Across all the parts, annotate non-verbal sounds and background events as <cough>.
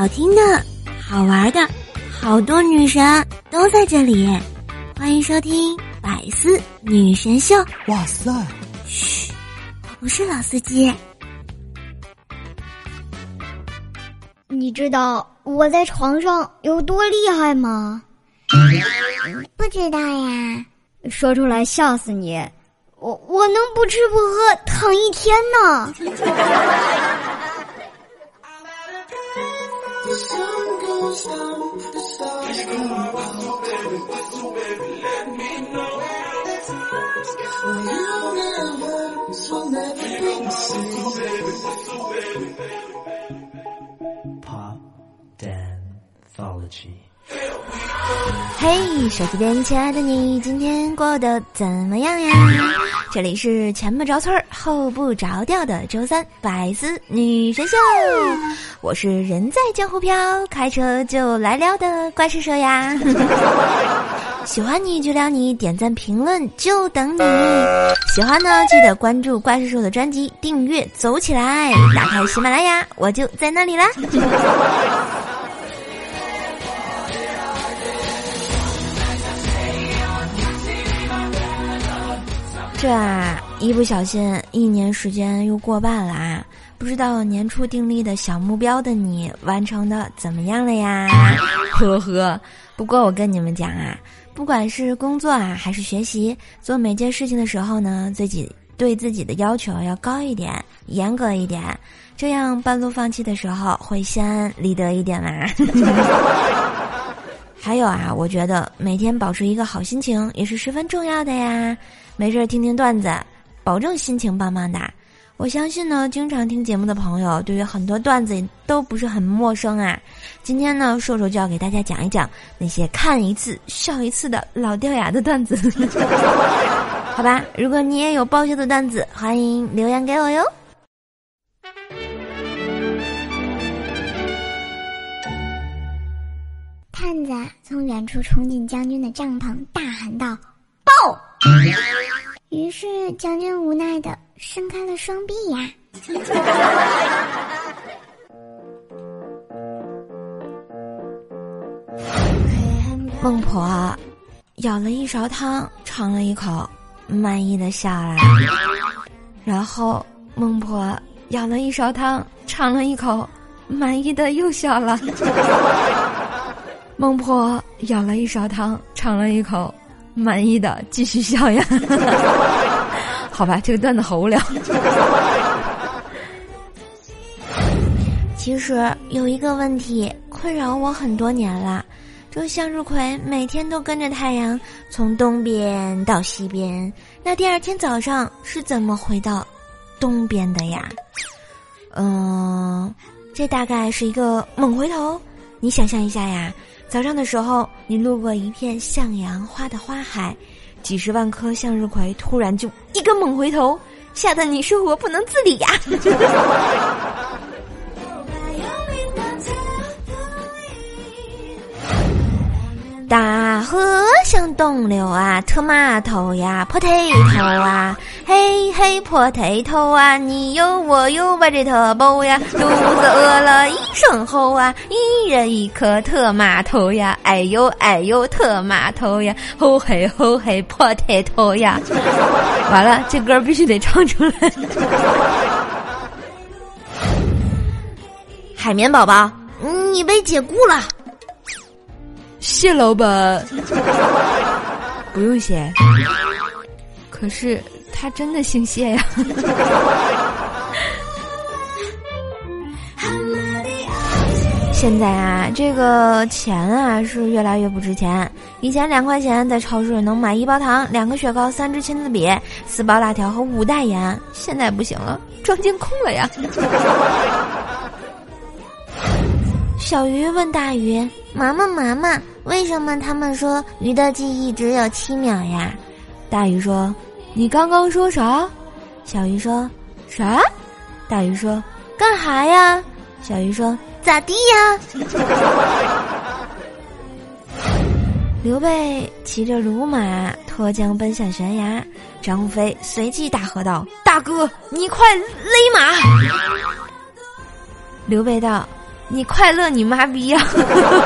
好听的、好玩的，好多女神都在这里。欢迎收听《百思女神秀》。哇塞！嘘，我不是老司机。你知道我在床上有多厉害吗？不知道呀。说出来笑死你！我我能不吃不喝躺一天呢。<laughs> sun goes down, the stars come out. What's up, baby? What's up, baby? Let me know. Well, you never, never be the same. Pop Danthology. 嘿，手机边亲爱的你，今天过得怎么样呀？这里是前不着村后不着调的周三百思女神秀，我是人在江湖飘，开车就来撩的怪兽兽呀。喜欢你就撩你，点赞评论就等你。喜欢呢，记得关注怪兽兽的专辑，订阅走起来，打开喜马拉雅，我就在那里啦。这啊，一不小心，一年时间又过半了啊！不知道年初订立的小目标的你完成的怎么样了呀？呵呵。不过我跟你们讲啊，不管是工作啊还是学习，做每件事情的时候呢，自己对自己的要求要高一点，严格一点，这样半路放弃的时候会心安理得一点嘛。<laughs> 还有啊，我觉得每天保持一个好心情也是十分重要的呀。没事儿听听段子，保证心情棒棒的。我相信呢，经常听节目的朋友对于很多段子都不是很陌生啊。今天呢，瘦瘦就要给大家讲一讲那些看一次笑一次的老掉牙的段子。<laughs> 好吧，如果你也有爆笑的段子，欢迎留言给我哟。探子从远处冲进将军的帐篷，大喊道：“报！”于是将军无奈的伸开了双臂呀。孟婆舀了一勺汤，尝了一口，满意的笑了。然后孟婆舀了一勺汤，尝了一口，满意的又笑了。<laughs> 孟婆舀了一勺汤，尝了一口，满意的继续笑呀。<laughs> 好吧，这个段子好无聊。其实有一个问题困扰我很多年了，这向日葵每天都跟着太阳从东边到西边，那第二天早上是怎么回到东边的呀？嗯，这大概是一个猛回头。你想象一下呀。早上的时候，你路过一片向阳花的花海，几十万颗向日葵突然就一个猛回头，吓得你生活不能自理呀！<laughs> 大河像东流啊，特码头呀，破腿头啊，嘿嘿破腿头啊，你有我有把这特包呀，肚子饿了一声吼啊，一人一颗特码头呀，哎呦哎呦特码头呀，吼嘿吼嘿破腿头呀，<laughs> 完了这歌必须得唱出来。<laughs> 海绵宝宝，你被解雇了。谢老板，不用谢。可是他真的姓谢呀。现在啊，这个钱啊是越来越不值钱。以前两块钱在超市能买一包糖、两个雪糕、三支签字笔、四包辣条和五袋盐，现在不行了，装监控了呀。小鱼问大鱼：“妈妈，妈妈，为什么他们说鱼的记忆只有七秒呀？”大鱼说：“你刚刚说啥？”小鱼说：“啥？”大鱼说：“干哈呀？”小鱼说：“咋地呀？”刘备骑着鲁马脱缰奔向悬崖，张飞随即大喝道：“大哥，你快勒马！”刘备道。你快乐你妈逼呀！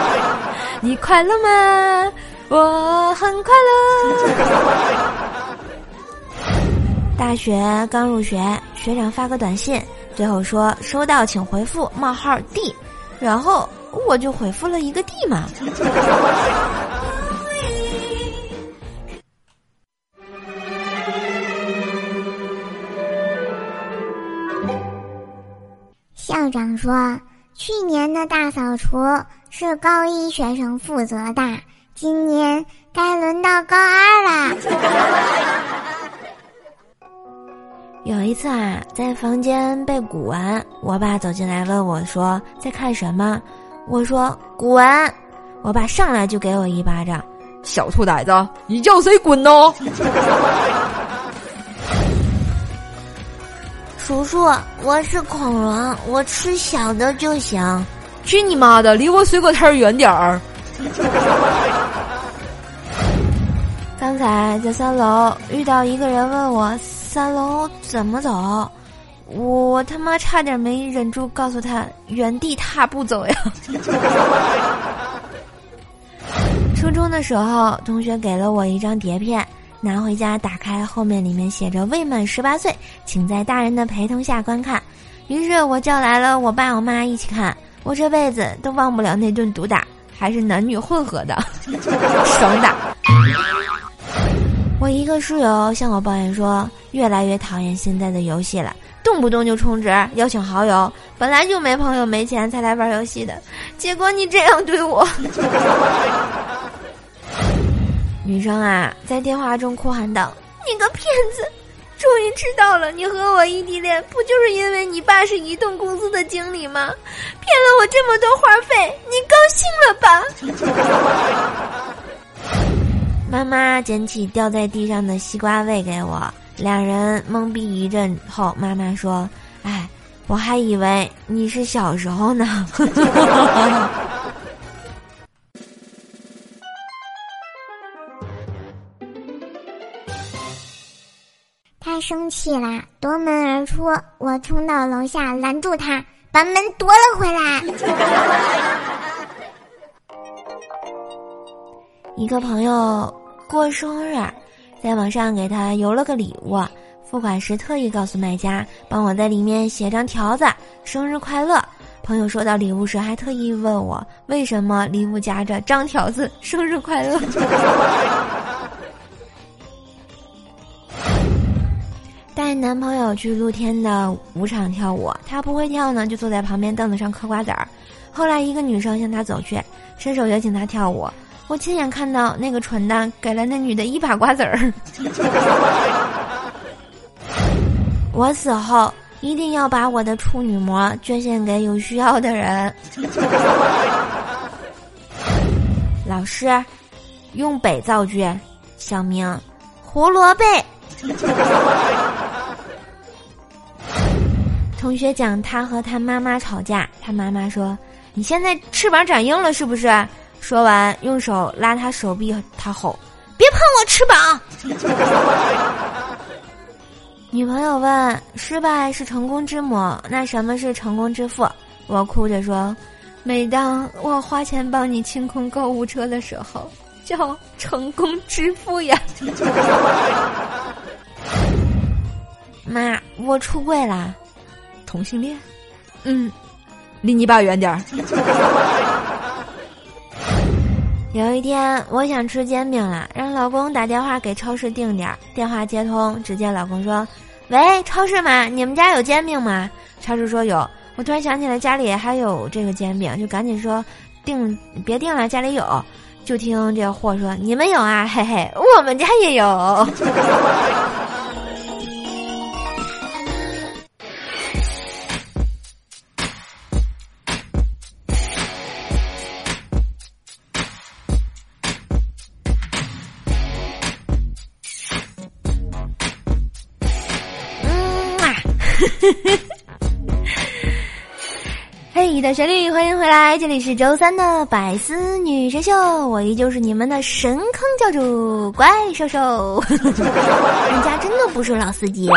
<laughs> 你快乐吗？我很快乐。大学刚入学，学长发个短信，最后说收到，请回复冒号 D，然后我就回复了一个 D 嘛。校长说，去年的大扫除是高一学生负责的，今年该轮到高二了。<laughs> 有一次啊，在房间背古文，我爸走进来问我说：“在看什么？”我说：“古文。”我爸上来就给我一巴掌：“小兔崽子，你叫谁滚呢？” <laughs> 叔叔，我是恐龙，我吃小的就行。去你妈的，离我水果摊远点儿！<laughs> 刚才在三楼遇到一个人问我。三楼怎么走？我他妈差点没忍住告诉他原地踏步走呀！<laughs> 初中的时候，同学给了我一张碟片，拿回家打开，后面里面写着“未满十八岁，请在大人的陪同下观看”。于是我叫来了我爸我妈一起看，我这辈子都忘不了那顿毒打，还是男女混合的，<laughs> 爽打。我一个室友向我抱怨说，越来越讨厌现在的游戏了，动不动就充值邀请好友，本来就没朋友没钱才来玩游戏的，结果你这样对我。女生啊，在电话中哭喊道：“你个骗子！终于知道了，你和我异地恋不就是因为你爸是移动公司的经理吗？骗了我这么多话费，你高兴了吧？” <laughs> 妈妈捡起掉在地上的西瓜喂给我，两人懵逼一阵后，妈妈说：“哎，我还以为你是小时候呢。” <laughs> 生气啦，夺门而出，我冲到楼下拦住他，把门夺了回来。<laughs> 一个朋友。过生日，在网上给他邮了个礼物，付款时特意告诉卖家帮我在里面写张条子“生日快乐”。朋友收到礼物时还特意问我为什么礼物夹着张条子“生日快乐”。带男朋友去露天的舞场跳舞，他不会跳呢，就坐在旁边凳子上嗑瓜子儿。后来一个女生向他走去，伸手邀请他跳舞。我亲眼看到那个蠢蛋给了那女的一把瓜子儿。<laughs> 我死后一定要把我的处女膜捐献给有需要的人。<laughs> 老师，用北造句。小明，胡萝卜。同学讲他和他妈妈吵架，他妈妈说：“你现在翅膀长硬了是不是？”说完，用手拉他手臂，他吼：“别碰我翅膀！” <laughs> 女朋友问：“失败是成功之母，那什么是成功之父？”我哭着说：“每当我花钱帮你清空购物车的时候，叫成功之父呀！” <laughs> 妈，我出柜啦，同性恋？嗯，离你爸远点儿。<laughs> 有一天，我想吃煎饼了，让老公打电话给超市订点儿。电话接通，只见老公说：“喂，超市吗？你们家有煎饼吗？”超市说有。我突然想起来家里还有这个煎饼，就赶紧说：“订，别订了，家里有。”就听这货说：“你们有啊？嘿嘿，我们家也有。” <laughs> 小旋律，欢迎回来！这里是周三的百思女神秀，我依旧是你们的神坑教主怪兽兽。<laughs> 人家真的不是老司机。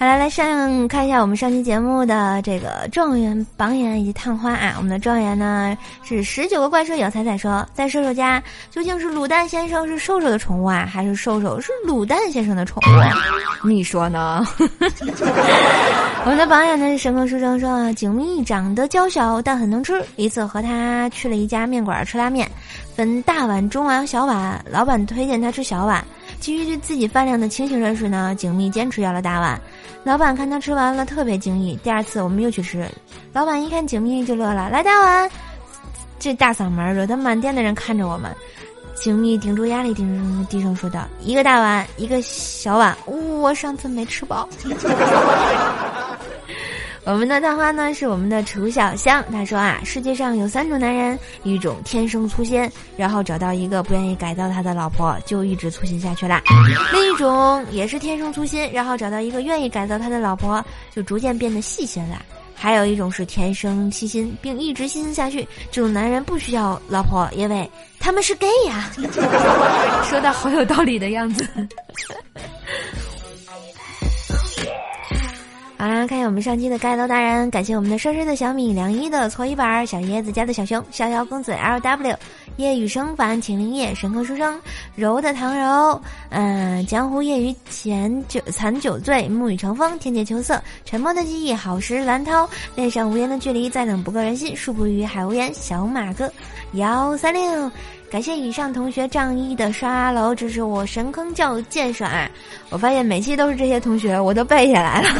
好了，来上看一下我们上期节目的这个状元榜眼以及探花啊。我们的状元呢是十九个怪兽有彩彩说，在瘦瘦家究竟是卤蛋先生是瘦瘦的宠物啊，还是瘦瘦是卤蛋先生的宠物？你说呢？<laughs> 我们的榜眼呢是神坑书生说，景蜜长得娇小但很能吃，一次和他去了一家面馆吃拉面，分大碗、中碗、小碗，老板推荐他吃小碗。基于对自己饭量的清醒认识呢，景蜜坚持要了大碗。老板看他吃完了，特别惊异。第二次我们又去吃，老板一看景密就乐了，来大碗。这大嗓门惹得满店的人看着我们。景密顶住压力，顶低声说道：“一个大碗，一个小碗。我上次没吃饱。”我们的探花呢是我们的楚小香，他说啊，世界上有三种男人，一种天生粗心，然后找到一个不愿意改造他的老婆，就一直粗心下去啦；另一种也是天生粗心，然后找到一个愿意改造他的老婆，就逐渐变得细心了；还有一种是天生细心，并一直细心下去，这种男人不需要老婆，因为他们是 gay 呀。<laughs> 说的好有道理的样子。好啦，看一下我们上期的盖楼大人，感谢我们的帅帅的小米、梁一的搓衣板、小椰子家的小熊、逍遥公子 L W、夜雨生烦、秦灵叶、神客书生、柔的唐柔，嗯，江湖夜雨浅酒残酒醉、沐雨成风、天界秋色、沉默的记忆、好时蓝涛、恋上无言的距离、再冷不够人心、树不语海无言、小马哥幺三六。感谢以上同学仗义的刷楼支持我神坑教剑耍，我发现每期都是这些同学，我都背下来了。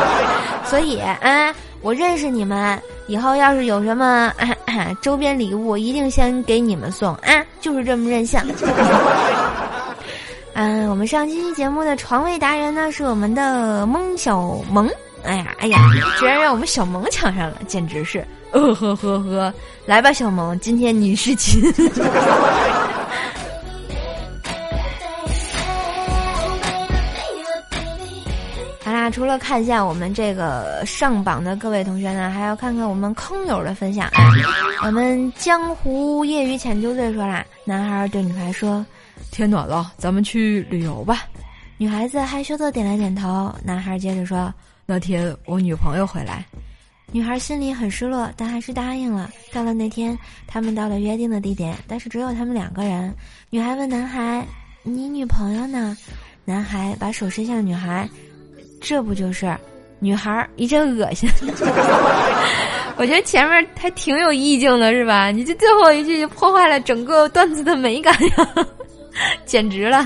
<laughs> 所以啊，我认识你们，以后要是有什么 <coughs> 周边礼物，一定先给你们送啊，就是这么任性。<laughs> 嗯，我们上期节目的床位达人呢是我们的蒙小萌，哎呀哎呀，居然让我们小萌抢上了，简直是。呃呵呵呵，来吧，小萌，今天你是亲。<laughs> 好啦，除了看一下我们这个上榜的各位同学呢，还要看看我们坑友的分享。我们江湖业余浅酒醉说啦，男孩对女孩说：“天暖了，咱们去旅游吧。”女孩子害羞的点了点头。男孩接着说：“那天我女朋友回来。”女孩心里很失落，但还是答应了。到了那天，他们到了约定的地点，但是只有他们两个人。女孩问男孩：“你女朋友呢？”男孩把手伸向女孩，这不就是？女孩一阵恶心。<laughs> 我觉得前面还挺有意境的，是吧？你这最后一句就破坏了整个段子的美感呀，<laughs> 简直了。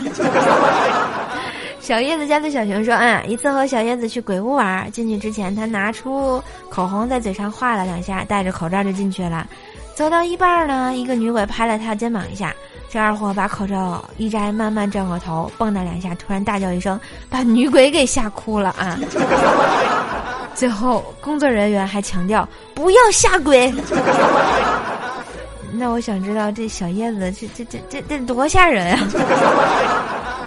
小叶子家的小熊说：“嗯，一次和小叶子去鬼屋玩，进去之前他拿出口红在嘴上画了两下，戴着口罩就进去了。走到一半呢，一个女鬼拍了他肩膀一下，这二货把口罩一摘，慢慢转过头，蹦跶两下，突然大叫一声，把女鬼给吓哭了啊！<laughs> 最后工作人员还强调不要吓鬼。<laughs> 那我想知道这小叶子这这这这这多吓人呀！” <laughs>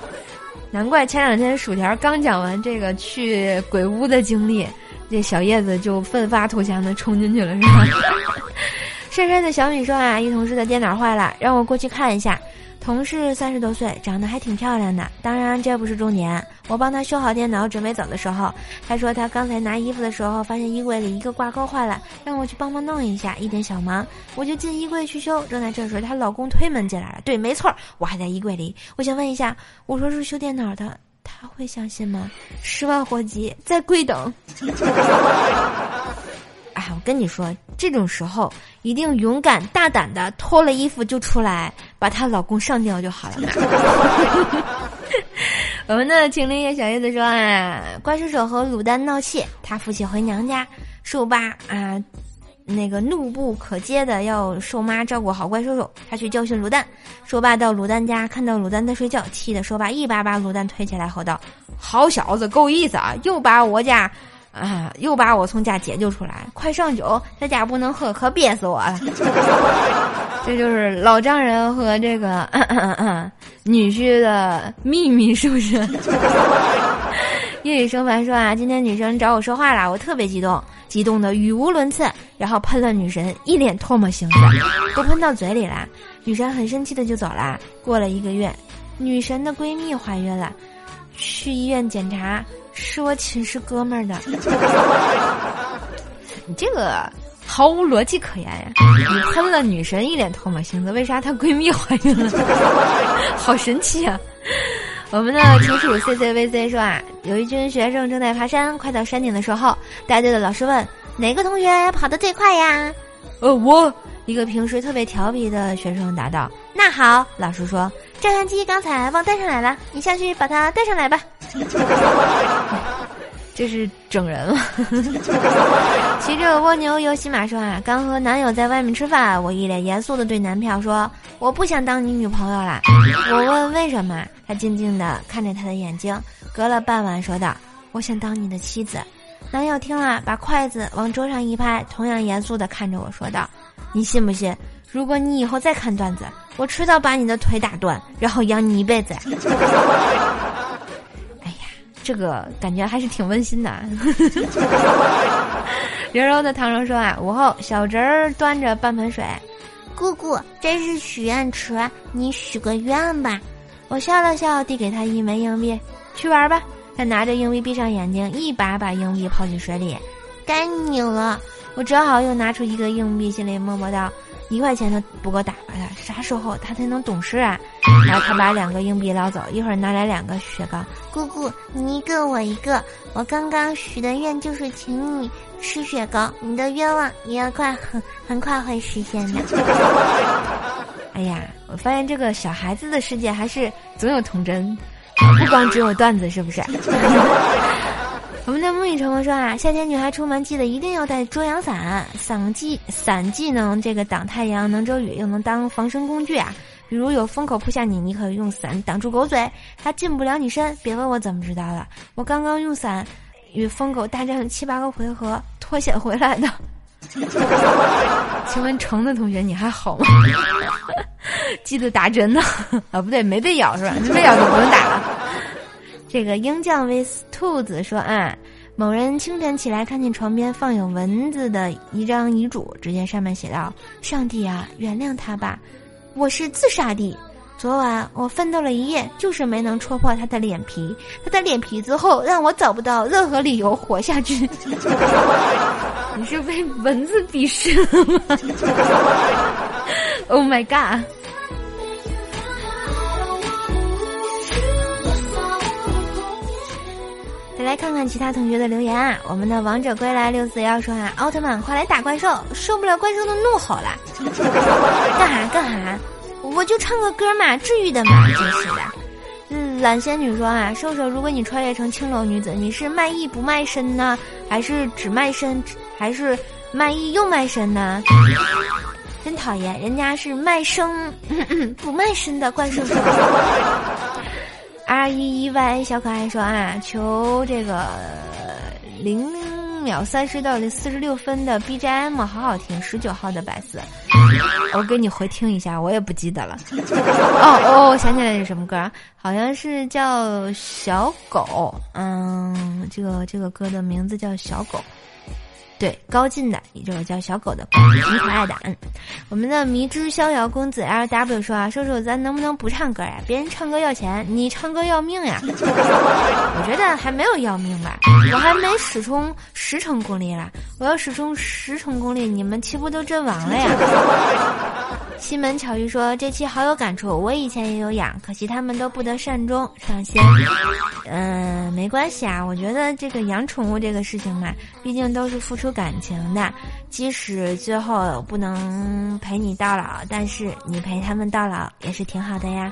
难怪前两天薯条刚讲完这个去鬼屋的经历，这小叶子就奋发图强的冲进去了，是吧？帅帅的小米说啊，一同事的电脑坏了，让我过去看一下。同事三十多岁，长得还挺漂亮的。当然这不是重点。我帮他修好电脑，准备走的时候，他说他刚才拿衣服的时候，发现衣柜里一个挂钩坏了，让我去帮忙弄一下，一点小忙。我就进衣柜去修。正在这时，她老公推门进来了。对，没错，我还在衣柜里。我想问一下，我说是修电脑的，他会相信吗？十万火急，在贵等。哎，我跟你说，这种时候一定勇敢大胆的脱了衣服就出来，把她老公上吊就好了。<laughs> 我们的情灵叶小叶子说：“啊，怪兽手和卤蛋闹气，他父亲回娘家，瘦八啊，那个怒不可遏的要瘦妈照顾好怪兽手，他去教训卤蛋。瘦爸到卤蛋家，看到卤蛋在睡觉，气得瘦爸一把把卤蛋推起来，吼道：‘好小子，够意思啊，又把我家。’”啊！又把我从家解救出来，快上酒，在家不能喝，可憋死我了。<laughs> 这就是老丈人和这个女婿的秘密，是不是？<laughs> 夜雨生凡说啊，今天女生找我说话了，我特别激动，激动的语无伦次，然后喷了女神一脸唾沫星子，都喷到嘴里了。女神很生气的就走了。过了一个月，女神的闺蜜怀孕了，去医院检查。是我寝室哥们儿的。<laughs> 你这个毫无逻辑可言呀！你喷了女神一脸唾沫星子，为啥她闺蜜怀孕了？<laughs> 好神奇啊！我们的群主 C C V C 说啊，有一群学生正在爬山，快到山顶的时候，带队的老师问哪个同学跑得最快呀？呃，我一个平时特别调皮的学生答道。那好，老师说照相机刚才忘带上来了，你下去把它带上来吧。<laughs> 这是整人了。<laughs> 骑着蜗牛游骑马说啊，刚和男友在外面吃饭，我一脸严肃的对男票说，我不想当你女朋友啦。我问为什么，他静静的看着他的眼睛，隔了半晚说道，我想当你的妻子。男友听了，把筷子往桌上一拍，同样严肃的看着我说道，你信不信？如果你以后再看段子，我迟早把你的腿打断，然后养你一辈子。<laughs> 这个感觉还是挺温馨的。柔柔的唐柔说啊，午后小侄儿端着半盆水，姑姑这是许愿池，你许个愿吧。我笑了笑，递给他一枚硬币，去玩吧。他拿着硬币闭上眼睛，一把把硬币抛进水里，该你了。我只好又拿出一个硬币，心里默默道。一块钱都不够打发他，啥时候他才能懂事啊？然后他把两个硬币捞走，一会儿拿来两个雪糕。姑姑，你一个我一个。我刚刚许的愿就是请你吃雪糕，你的愿望也要快很 <laughs> 很快会实现的。<laughs> 哎呀，我发现这个小孩子的世界还是总有童真，不光只有段子，是不是？<laughs> 我们的木雨成风说啊，夏天女孩出门记得一定要带遮阳伞，伞既伞既能这个挡太阳，能遮雨，又能当防身工具啊。比如有风口扑向你，你可以用伞挡住狗嘴，它进不了你身。别问我怎么知道的，我刚刚用伞与疯狗大战七八个回合，脱险回来的。请问橙子同学你还好吗？记得打针呢？啊，不对，没被咬是吧？没被咬就不用打了。这个鹰酱 with 兔子说啊，某人清晨起来看见床边放有蚊子的一张遗嘱，只见上面写道：“上帝啊，原谅他吧，我是自杀的。昨晚我奋斗了一夜，就是没能戳破他的脸皮。他的脸皮之后让我找不到任何理由活下去。<laughs> 你是被蚊子鄙视了吗？<laughs> Oh my god！” 来看看其他同学的留言啊！我们的王者归来六四幺说啊，奥特曼快来打怪兽，受不了怪兽的怒吼了，<laughs> 干哈干哈？我就唱个歌嘛，治愈的嘛，真是的。懒仙女说啊，瘦瘦，如果你穿越成青楼女子，你是卖艺不卖身呢，还是只卖身，还是卖艺又卖身呢？真讨厌，人家是卖声 <coughs> 不卖身的怪兽手。R 一一 Y 小可爱说啊，求这个零秒三十到四十六分的 BGM 好好听，十九号的白色，我给你回听一下，我也不记得了。<laughs> 哦哦，我想起来是什么歌，好像是叫小狗，嗯，这个这个歌的名字叫小狗。对，高进的，也就是叫小狗的，挺可爱的。嗯，我们的迷之逍遥公子 L W 说啊，瘦瘦，咱能不能不唱歌呀？别人唱歌要钱，你唱歌要命呀？<laughs> 我觉得还没有要命吧，我还没使出十成功力了，我要使出十成功力，你们岂不都阵亡了呀？西门巧遇说这期好有感触，我以前也有养，可惜他们都不得善终，上仙。嗯，没关系啊，我觉得这个养宠物这个事情嘛，毕竟都是付出感情的，即使最后不能陪你到老，但是你陪他们到老也是挺好的呀。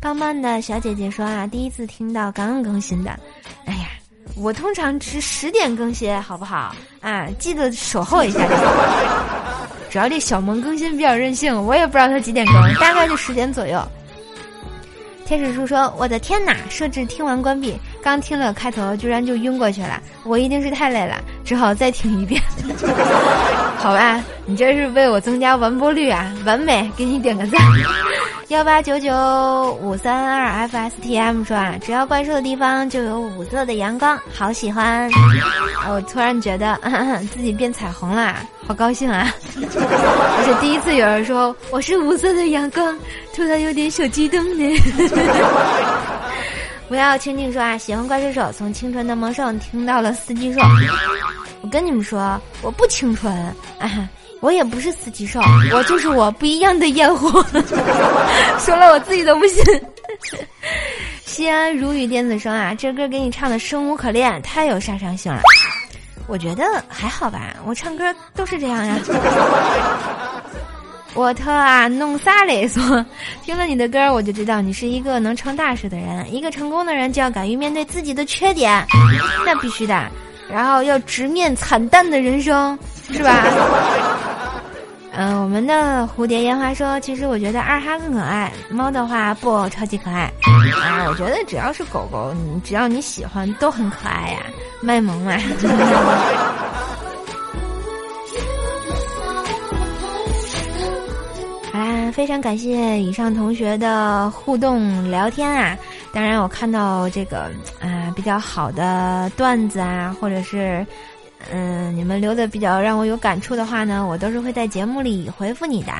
棒棒的小姐姐说啊，第一次听到刚刚更新的，哎呀，我通常是十点更新，好不好？啊，记得守候一下。主要这小萌更新比较任性，我也不知道他几点更，大概就十点左右。天使叔说：“我的天哪！设置听完关闭，刚听了开头，居然就晕过去了。我一定是太累了，只好再听一遍。好吧，你这是为我增加完播率啊，完美，给你点个赞。”幺八九九五三二 FSTM 说啊，只要怪兽的地方就有五色的阳光，好喜欢。<laughs> 我突然觉得自己变彩虹啦，好高兴啊！<laughs> 而且第一次有人说我是五色的阳光，突然有点小激动呢。<laughs> 不要轻轻说啊，喜欢怪兽手，从青春的萌兽听到了四季兽。我跟你们说，我不清纯，啊，我也不是四季兽，我就是我不一样的烟火。<laughs> 说了我自己都不信。<laughs> 西安如雨电子声啊，这歌给你唱的生无可恋，太有杀伤性了。我觉得还好吧，我唱歌都是这样呀。<laughs> 我特啊，弄啥嘞？说听了你的歌，我就知道你是一个能成大事的人。一个成功的人就要敢于面对自己的缺点，那必须的。然后要直面惨淡的人生，是吧？嗯，我们的蝴蝶烟花说，其实我觉得二哈更可爱，猫的话不超级可爱。啊，我觉得只要是狗狗，你只要你喜欢，都很可爱呀，卖萌嘛。<laughs> 非常感谢以上同学的互动聊天啊！当然，我看到这个啊比较好的段子啊，或者是嗯你们留的比较让我有感触的话呢，我都是会在节目里回复你的。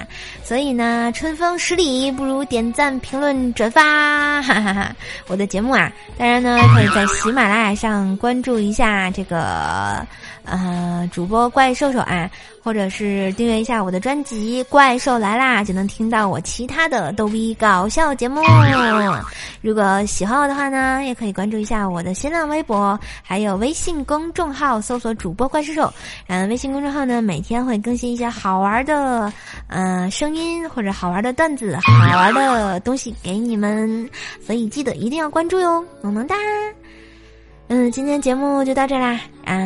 所以呢，春风十里不如点赞、评论、转发，哈哈哈！我的节目啊，当然呢可以在喜马拉雅上关注一下这个呃主播怪兽兽啊。或者是订阅一下我的专辑《怪兽来啦》，就能听到我其他的逗逼搞笑节目。<laughs> 如果喜欢我的话呢，也可以关注一下我的新浪微博，还有微信公众号，搜索主播怪兽兽。嗯，微信公众号呢，每天会更新一些好玩的，嗯，声音或者好玩的段子、好玩的东西给你们，所以记得一定要关注哟，萌萌哒。嗯，今天节目就到这啦，啊，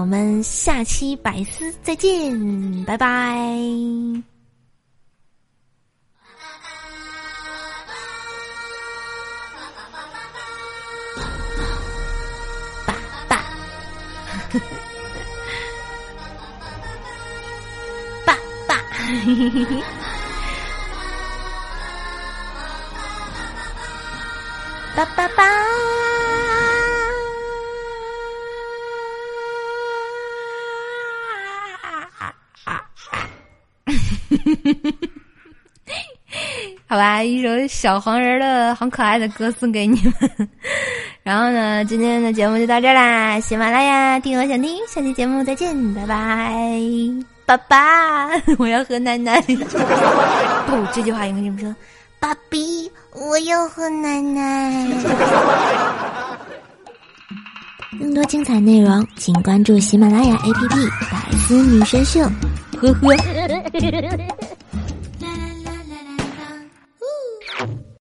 我们下期百思再见，拜拜。<laughs> 爸爸，<laughs> 爸爸，爸 <laughs> 爸爸。好吧，一首小黄人的很可爱的歌送给你们。然后呢，今天的节目就到这啦，喜马拉雅听我想听，下期节目再见，拜拜，爸爸，<laughs> 我要喝奶奶。不，这句话应该这么说，爸比，我要喝奶奶。更多精彩内容，请关注喜马拉雅 APP《百思女神秀》。呵呵。